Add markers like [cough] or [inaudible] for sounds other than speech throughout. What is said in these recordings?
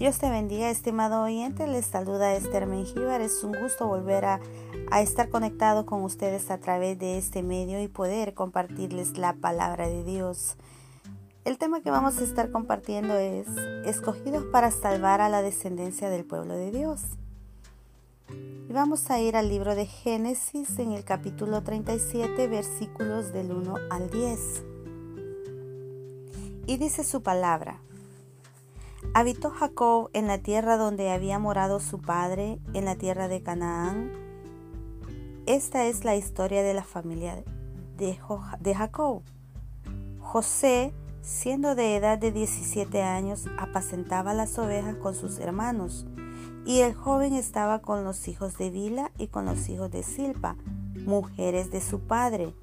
Dios te bendiga, estimado oyente. Les saluda Esther Mengíbar. Es un gusto volver a, a, estar conectado con ustedes a través de este medio y poder compartirles la palabra de Dios. El tema que vamos a estar compartiendo es escogidos para salvar a la descendencia del pueblo de Dios. Y vamos a ir al libro de Génesis en el capítulo 37, versículos del 1 al 10. Y dice su palabra. Habitó Jacob en la tierra donde había morado su padre, en la tierra de Canaán. Esta es la historia de la familia de, Jacob. José, siendo de edad de 17 años, apacentaba las ovejas con sus hermanos, y el joven estaba con los hijos de Bila y con los hijos de Silpa, mujeres de su padre,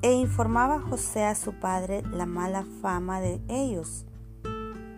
e informaba José a su padre la mala fama de ellos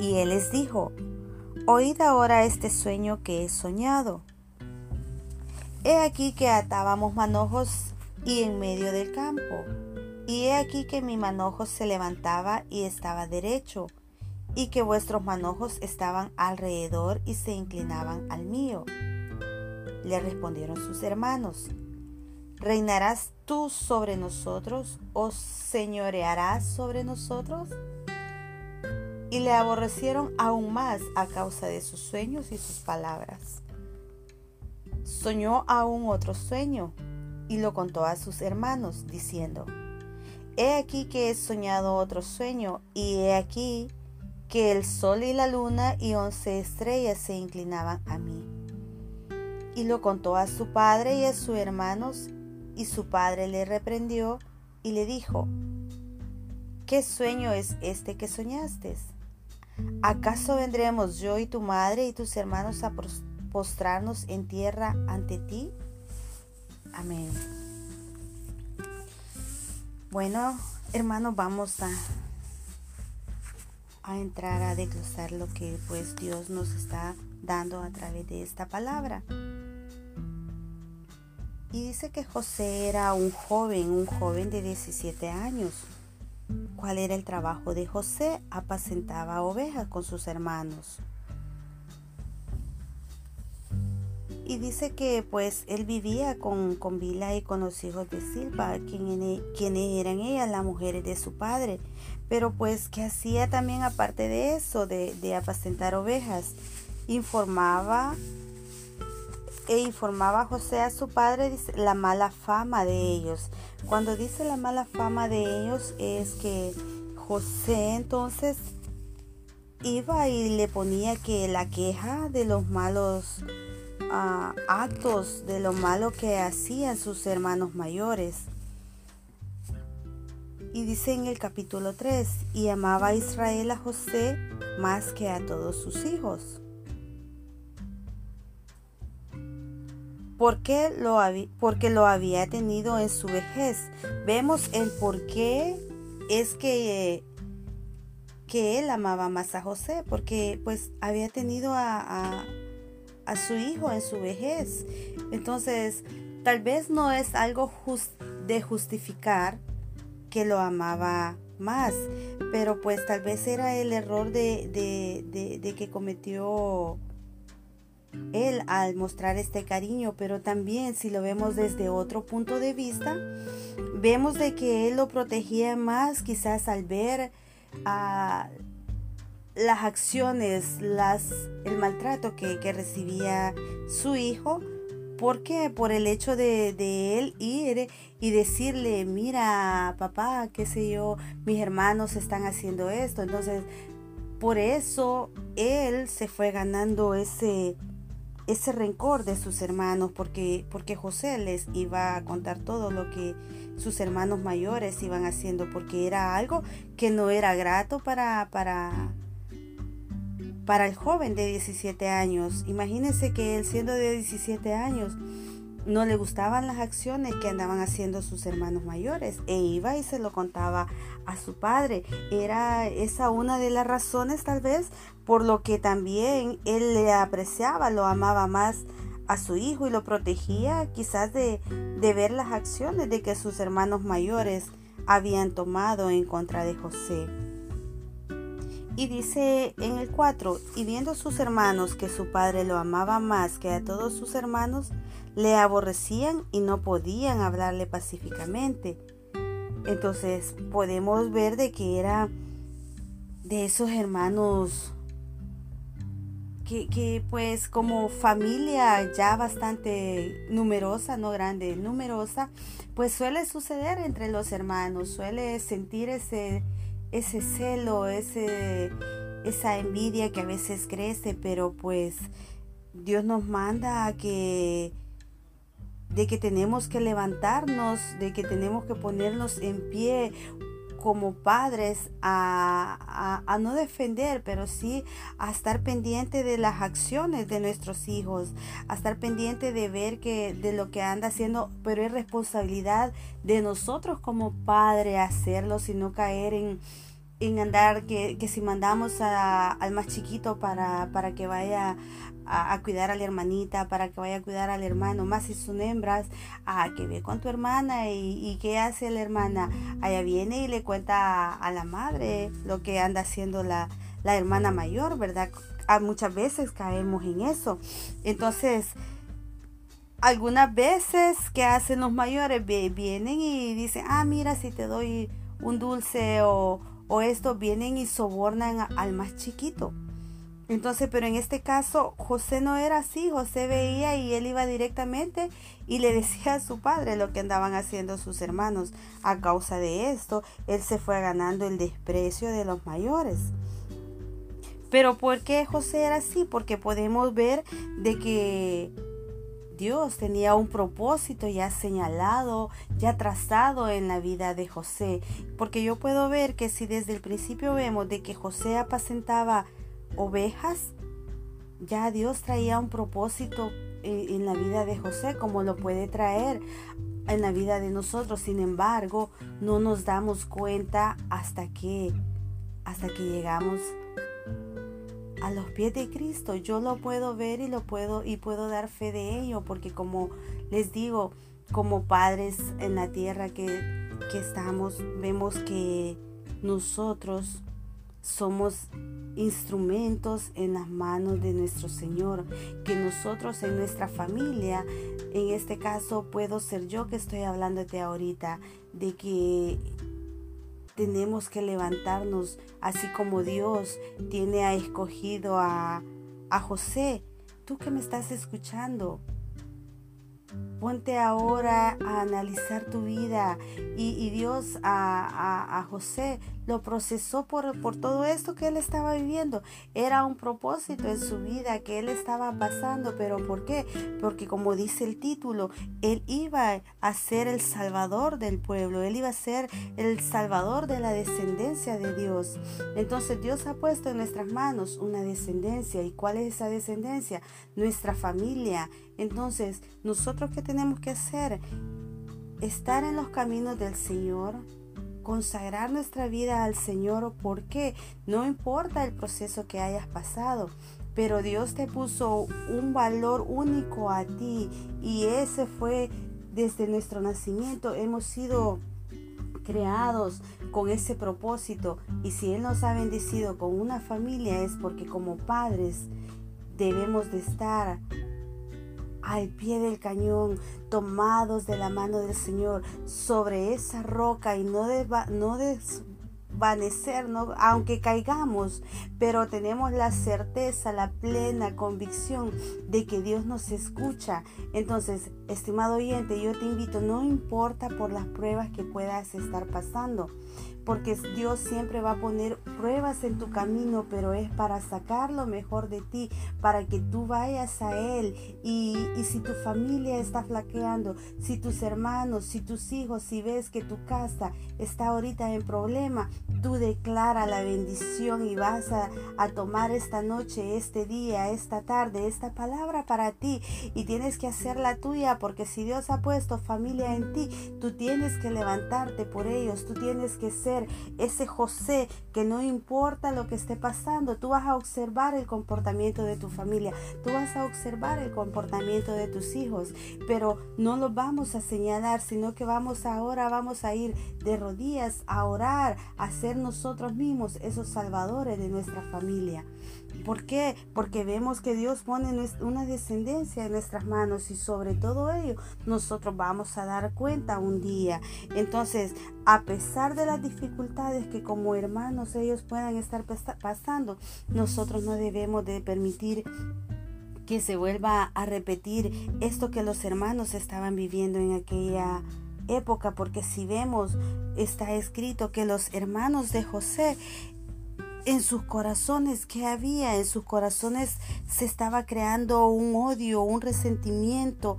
Y él les dijo, Oíd ahora este sueño que he soñado. He aquí que atábamos manojos y en medio del campo, y he aquí que mi manojo se levantaba y estaba derecho, y que vuestros manojos estaban alrededor y se inclinaban al mío. Le respondieron sus hermanos, ¿reinarás tú sobre nosotros o señorearás sobre nosotros? Y le aborrecieron aún más a causa de sus sueños y sus palabras. Soñó aún otro sueño y lo contó a sus hermanos, diciendo, He aquí que he soñado otro sueño, y he aquí que el sol y la luna y once estrellas se inclinaban a mí. Y lo contó a su padre y a sus hermanos, y su padre le reprendió y le dijo, ¿qué sueño es este que soñaste? ¿Acaso vendremos yo y tu madre y tus hermanos a postrarnos en tierra ante ti? Amén. Bueno, hermanos, vamos a, a entrar a desglosar lo que pues Dios nos está dando a través de esta palabra. Y dice que José era un joven, un joven de 17 años. ¿Cuál era el trabajo de José? Apacentaba ovejas con sus hermanos. Y dice que pues él vivía con, con Bila y con los hijos de Silva, quienes, quienes eran ellas las mujeres de su padre. Pero pues que hacía también aparte de eso, de, de apacentar ovejas, informaba e informaba a José a su padre la mala fama de ellos. Cuando dice la mala fama de ellos es que José entonces iba y le ponía que la queja de los malos ah, actos, de lo malo que hacían sus hermanos mayores. Y dice en el capítulo 3, y amaba a Israel a José más que a todos sus hijos. Porque lo, porque lo había tenido en su vejez. Vemos el por qué es que, que él amaba más a José, porque pues había tenido a, a, su hijo en su vejez. Entonces, tal vez no es algo de justificar que lo amaba más, pero pues tal vez era el error de, de, de que cometió él al mostrar este cariño, pero también si lo vemos desde otro punto de vista, vemos de que él lo protegía más quizás al ver a las acciones, las, el maltrato que, recibía su hijo, porque por el hecho de, él ir y decirle, mira, papá, qué sé yo, mis hermanos están haciendo esto. Entonces, por eso él se fue ganando ese, ese rencor de sus hermanos porque, porque José les iba a contar todo lo que sus hermanos mayores iban haciendo porque era algo que no era grato para, para, para el joven de 17 años. Imagínense que él siendo de 17 años no le gustaban las acciones que andaban haciendo sus hermanos mayores e iba y se lo contaba a su padre. Era esa una de las razones tal vez por lo que también él le apreciaba, lo amaba más a su hijo y lo protegía quizás de, de ver las acciones de que sus hermanos mayores habían tomado en contra de José. Y dice en el 4, y viendo sus hermanos que su padre lo amaba más que a todos sus hermanos, le aborrecían y no podían hablarle pacíficamente. Entonces podemos ver de que era de esos hermanos que, que, pues como familia ya bastante numerosa, no grande, numerosa, pues suele suceder entre los hermanos, suele sentir ese, ese celo, ese, esa envidia que a veces crece, pero pues Dios nos manda a que de que tenemos que levantarnos, de que tenemos que ponernos en pie como padres a, a, no defender, pero sí a estar pendiente de las acciones de nuestros hijos, a estar pendiente de ver que de lo que anda haciendo, pero es responsabilidad de nosotros como padre hacerlo, sino caer en, en andar que, que si mandamos a, al más chiquito para, para que vaya a, cuidar a la hermanita, para que vaya a cuidar al hermano, más si son hembras, a que ve con tu hermana y, y qué hace la hermana. Allá viene y le cuenta a, la madre lo que anda haciendo la, la hermana mayor, ¿verdad? A muchas veces caemos en eso. Entonces, algunas veces que hacen los mayores vienen y dicen, ah, mira, si te doy un dulce o, o esto, vienen y sobornan al más chiquito. Entonces, pero en este caso, José no era así. José veía y él iba directamente y le [laughs] decía a su padre lo que andaban haciendo sus hermanos. A causa de esto, él se fue ganando el desprecio de los mayores. Pero ¿por qué José era así? Porque podemos ver de que Dios tenía un propósito ya señalado, ya trazado en la vida de José. Porque yo puedo ver que si desde el principio vemos de que José apacentaba ovejas, ya Dios traía un propósito en, la vida de José como lo puede traer en la vida de nosotros. Sin embargo, no nos damos cuenta hasta que hasta que llegamos a los pies de Cristo. Yo lo puedo ver y lo puedo y puedo dar fe de ello porque como les digo, como padres en la tierra que, que estamos, vemos que nosotros somos instrumentos en las manos de nuestro Señor, que nosotros en nuestra familia, en este caso puedo ser yo que estoy hablándote ahorita, de que tenemos que levantarnos así como Dios tiene a escogido a, a José. Tú que me estás escuchando, Ponte ahora a analizar tu vida y, Dios a, a, José lo procesó por, por todo esto que él estaba viviendo. Era un propósito en su vida que él estaba pasando, pero ¿por qué? Porque como dice el título, él iba a ser el salvador del pueblo, él iba a ser el salvador de la descendencia de Dios. Entonces Dios ha puesto en nuestras manos una descendencia. ¿Y cuál es esa descendencia? Nuestra familia. Entonces, nosotros qué tenemos que hacer? Estar en los caminos del Señor, consagrar nuestra vida al Señor. ¿Por qué? No importa el proceso que hayas pasado, pero Dios te puso un valor único a ti y ese fue desde nuestro nacimiento. Hemos sido creados con ese propósito y si Él nos ha bendecido con una familia es porque como padres debemos de estar al pie del cañón, tomados de la mano del Señor, sobre esa roca y no, no desvanecer, ¿no? aunque caigamos, pero tenemos la certeza, la plena convicción de que Dios nos escucha. Entonces, estimado oyente, yo te invito, no importa por las pruebas que puedas estar pasando, porque Dios siempre va a poner pruebas en tu camino, pero es para sacar lo mejor de ti, para que tú vayas a Él. Y, y si tu familia está flaqueando, si tus hermanos, si tus hijos, si ves que tu casa está ahorita en problema, tú declara la bendición y vas a, a tomar esta noche, este día, esta tarde, esta palabra para ti y tienes que hacerla tuya porque si Dios ha puesto familia en ti, tú tienes que levantarte por ellos, tú tienes que ser ese José que no importa lo que esté pasando, tú vas a observar el comportamiento de tu familia, tú vas a observar el comportamiento de tus hijos, pero no lo vamos a señalar, sino que vamos ahora, vamos a ir de rodillas a orar, a ser nosotros mismos esos salvadores de nuestra familia. ¿Por qué? Porque vemos que Dios pone una descendencia en nuestras manos y sobre todo ello nosotros vamos a dar cuenta un día. Entonces, a pesar de las dificultades que como hermanos ellos puedan estar pasando, nosotros no debemos de permitir que se vuelva a repetir esto que los hermanos estaban viviendo en aquella época, porque si vemos, está escrito que los hermanos de José en sus corazones, ¿qué había? En sus corazones se estaba creando un odio, un resentimiento,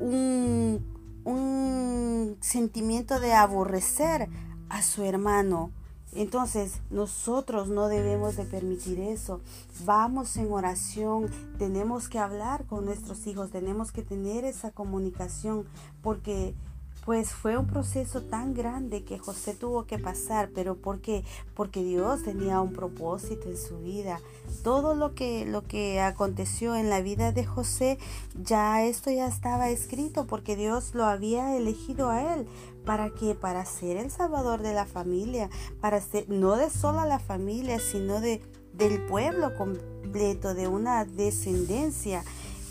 un, un sentimiento de aborrecer a su hermano. Entonces, nosotros no debemos de permitir eso. Vamos en oración, tenemos que hablar con nuestros hijos, tenemos que tener esa comunicación, porque pues fue un proceso tan grande que José tuvo que pasar, pero ¿por qué? Porque Dios tenía un propósito en su vida. Todo lo que lo que aconteció en la vida de José, ya esto ya estaba escrito porque Dios lo había elegido a él para que para ser el salvador de la familia, para ser no de sola la familia, sino de del pueblo completo, de una descendencia.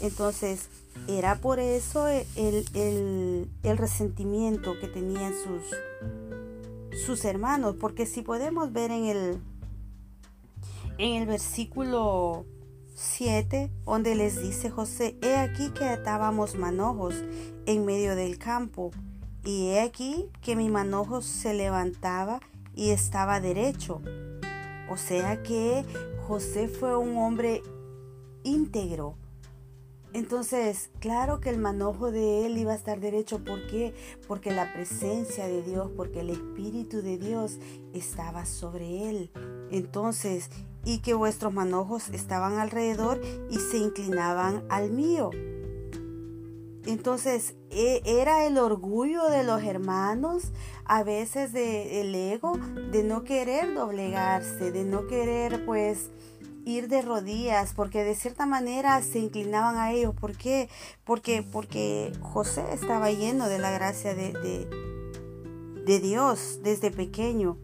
Entonces, era por eso el, resentimiento que tenían sus, sus hermanos, porque si podemos ver en el, en el versículo 7, donde les dice José, he aquí que atábamos manojos en medio del campo, y he aquí que mi manojo se levantaba y estaba derecho. O sea que José fue un hombre íntegro, entonces, claro que el manojo de él iba a estar derecho. ¿Por qué? Porque la presencia de Dios, porque el Espíritu de Dios estaba sobre él. Entonces, y que vuestros manojos estaban alrededor y se inclinaban al mío. Entonces, e, era el orgullo de los hermanos, a veces de, el ego, de no querer doblegarse, de no querer pues de rodillas, porque de cierta manera se inclinaban a ellos. ¿Por qué? Porque, porque José estaba lleno de la gracia de, de, Dios desde pequeño.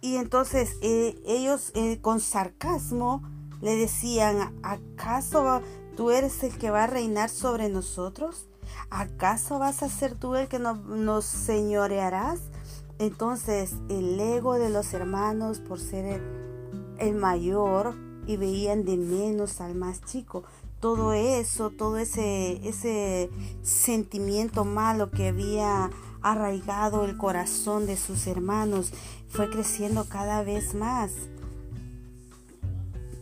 Y entonces eh, ellos eh, con sarcasmo le decían, ¿acaso tú eres el que va a reinar sobre nosotros? ¿Acaso vas a ser tú el que nos señorearás? Entonces el ego de los hermanos por ser el, mayor y veían de menos al más chico. Todo eso, todo ese, ese sentimiento malo que había arraigado el corazón de sus hermanos fue creciendo cada vez más.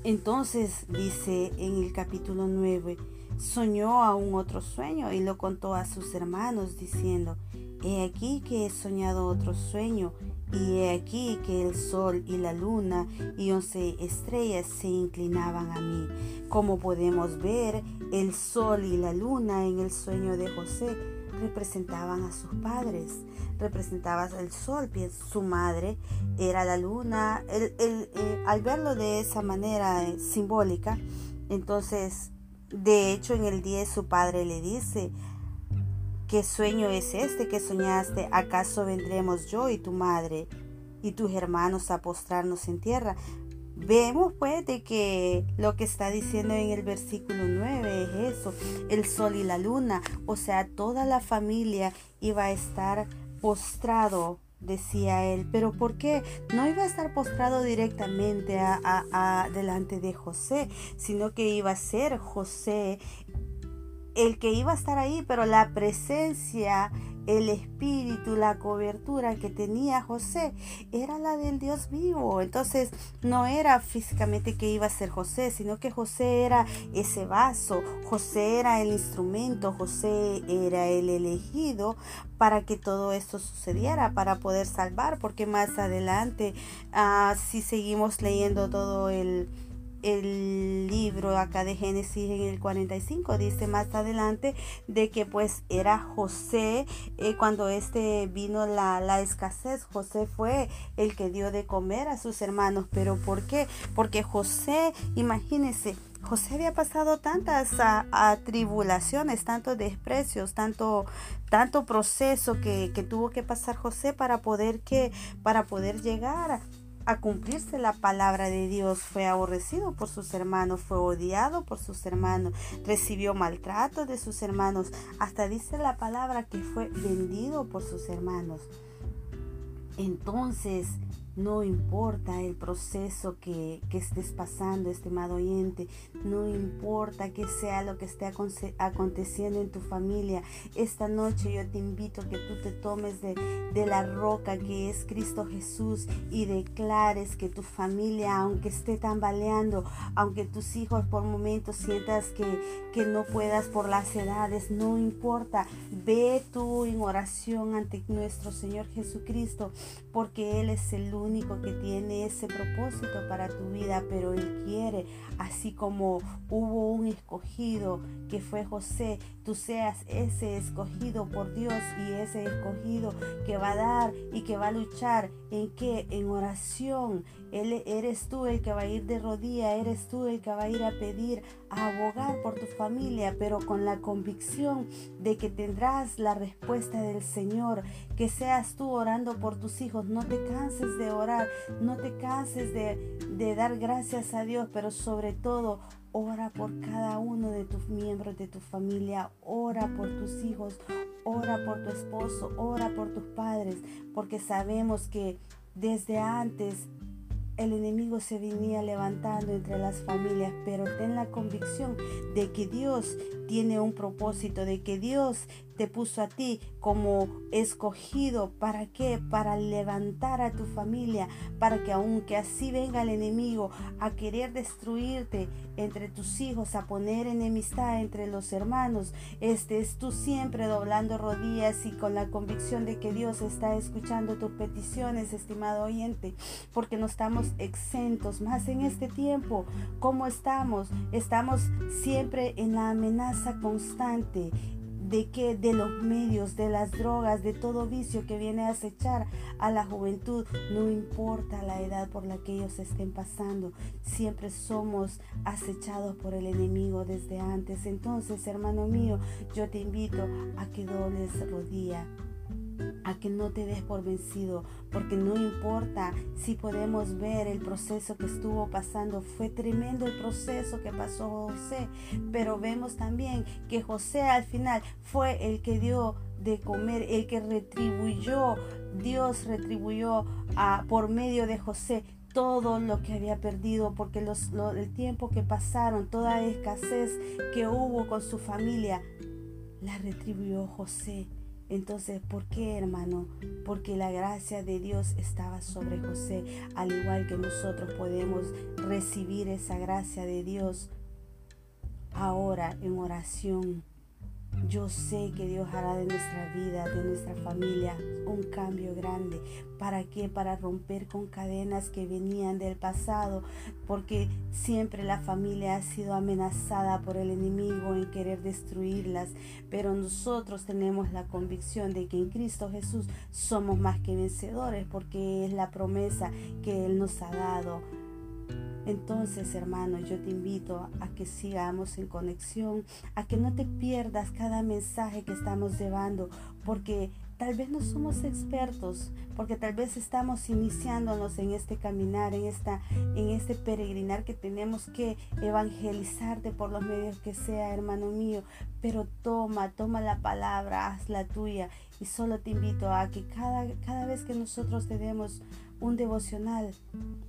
Entonces dice en el capítulo 9, soñó aún otro sueño y lo contó a sus hermanos diciendo, he aquí que he soñado otro sueño y he aquí que el sol y la luna y once estrellas se inclinaban a mí. Como podemos ver, el sol y la luna en el sueño de José representaban a sus padres. Representaba el sol, su madre era la luna. Eh, al verlo de esa manera eh, simbólica, entonces, de hecho, en el 10 su padre le dice, ¿Qué sueño es este que soñaste? ¿Acaso vendremos yo y tu madre y tus hermanos a postrarnos en tierra? Vemos pues de que lo que está diciendo en el versículo 9 es eso, el sol y la luna, o sea, toda la familia iba a estar postrado, decía él, pero ¿por qué? No iba a estar postrado directamente a, delante de José, sino que iba a ser José el que iba a estar ahí, pero la presencia el espíritu, la cobertura que tenía José era la del Dios vivo. Entonces no era físicamente que iba a ser José, sino que José era ese vaso, José era el instrumento, José era el elegido para que todo esto sucediera, para poder salvar, porque más adelante, ah, si seguimos leyendo todo el el libro acá de Génesis en el 45 dice más adelante de que pues era José eh, cuando este vino la, la, escasez José fue el que dio de comer a sus hermanos pero ¿por qué? porque José imagínense José había pasado tantas atribulaciones, tantos desprecios, tanto, tanto proceso que, que, tuvo que pasar José para poder que, para poder llegar a cumplirse la palabra de Dios. Fue aborrecido por sus hermanos, fue odiado por sus hermanos, recibió maltrato de sus hermanos. Hasta dice la palabra que fue vendido por sus hermanos. Entonces, no importa el proceso que, estés pasando, estimado oyente. No importa que sea lo que esté aconteciendo en tu familia. Esta noche yo te invito a que tú te tomes de, la roca que es Cristo Jesús y declares que tu familia, aunque esté tambaleando, aunque tus hijos por momentos sientas que, que no puedas por las edades, no importa. Ve tú en oración ante nuestro Señor Jesucristo porque Él es el único único que tiene ese propósito para tu vida, pero Él quiere, así como hubo un escogido que fue José, tú seas ese escogido por Dios y ese escogido que va a dar y que va a luchar en que en oración. Él, eres tú el que va a ir de rodilla, eres tú el que va a ir a pedir, abogar por tu familia, pero con la convicción de que tendrás la respuesta del Señor, que seas tú orando por tus hijos, no te canses de orar, no te canses de, de dar gracias a Dios, pero sobre todo Ora por cada uno de tus miembros de tu familia. Ora por tus hijos. Ora por tu esposo. Ora por tus padres. Porque sabemos que desde antes el enemigo se venía levantando entre las familias, pero ten la convicción de que Dios tiene un propósito, de que Dios te puso a ti como escogido. ¿Para qué? Para levantar a tu familia, para que aunque así venga el enemigo a querer destruirte entre tus hijos, a poner enemistad entre los hermanos, estés tú siempre doblando rodillas y con la convicción de que Dios está escuchando tus peticiones, estimado oyente, porque no estamos exentos más en este tiempo. ¿Cómo estamos? Estamos siempre en la amenaza constante de que de los medios, de las drogas, de todo vicio que viene a acechar a la juventud, no importa la edad por la que ellos estén pasando, siempre somos acechados por el enemigo desde antes. Entonces, hermano mío, yo te invito a que dobles rodilla a que no te des por vencido, porque no importa si podemos ver el proceso que estuvo pasando, fue tremendo el proceso que pasó José, pero vemos también que José al final fue el que dio de comer, el que retribuyó, Dios retribuyó por medio de José todo lo que había perdido, porque el tiempo que pasaron, toda escasez que hubo con su familia, la retribuyó José entonces, ¿por qué, hermano? Porque la gracia de Dios estaba sobre José, al igual que nosotros podemos recibir esa gracia de Dios ahora en oración. Yo sé que Dios hará de nuestra vida, de nuestra familia, un cambio grande. ¿Para qué? Para romper con cadenas que venían del pasado, porque siempre la familia ha sido amenazada por el enemigo en querer destruirlas, pero nosotros tenemos la convicción de que en Cristo Jesús somos más que vencedores, porque es la promesa que Él nos ha dado entonces, hermano, yo te invito a que sigamos en conexión, a que no te pierdas cada mensaje que estamos llevando, porque tal vez no somos expertos, porque tal vez estamos iniciándonos en este caminar, en esta en este peregrinar que tenemos que evangelizarte por los medios que sea, hermano mío, pero toma, toma la palabra, haz la tuya. Y solo te invito a que cada cada vez que nosotros te demos un devocional.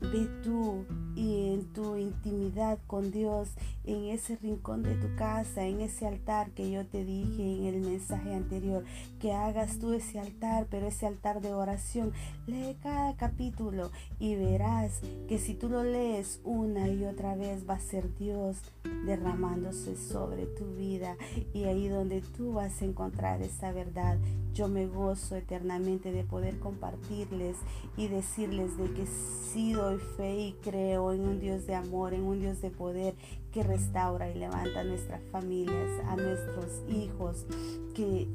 Ve tú y en tu intimidad con Dios, en ese rincón de tu casa, en ese altar que yo te dije en el mensaje anterior, que hagas tú ese altar, pero ese altar de oración. Lee cada capítulo y verás que si tú lo lees una y otra vez va a ser Dios derramándose sobre tu vida y ahí donde tú vas a encontrar esa verdad. Yo me gozo eternamente de poder compartirles y decirles de que sí doy fe y creo en un Dios de amor, en un Dios de poder que restaura y levanta a nuestras familias, a nuestros hijos, que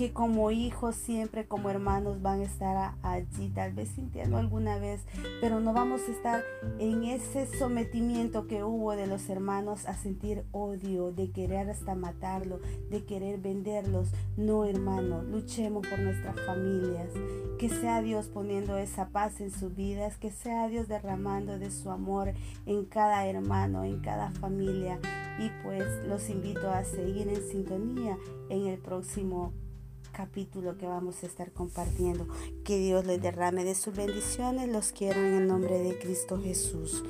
que como hijos siempre como hermanos van a estar allí, tal vez sintiendo alguna vez, pero no vamos a estar en ese sometimiento que hubo de los hermanos a sentir odio, de querer hasta matarlo, de querer venderlos. No, hermano, luchemos por nuestras familias. Que sea Dios poniendo esa paz en sus vidas, que sea Dios derramando de su amor en cada hermano, en cada familia. Y pues los invito a seguir en sintonía en el próximo capítulo que vamos a estar compartiendo. Que Dios les derrame de sus bendiciones. Los quiero en el nombre de Cristo Jesús.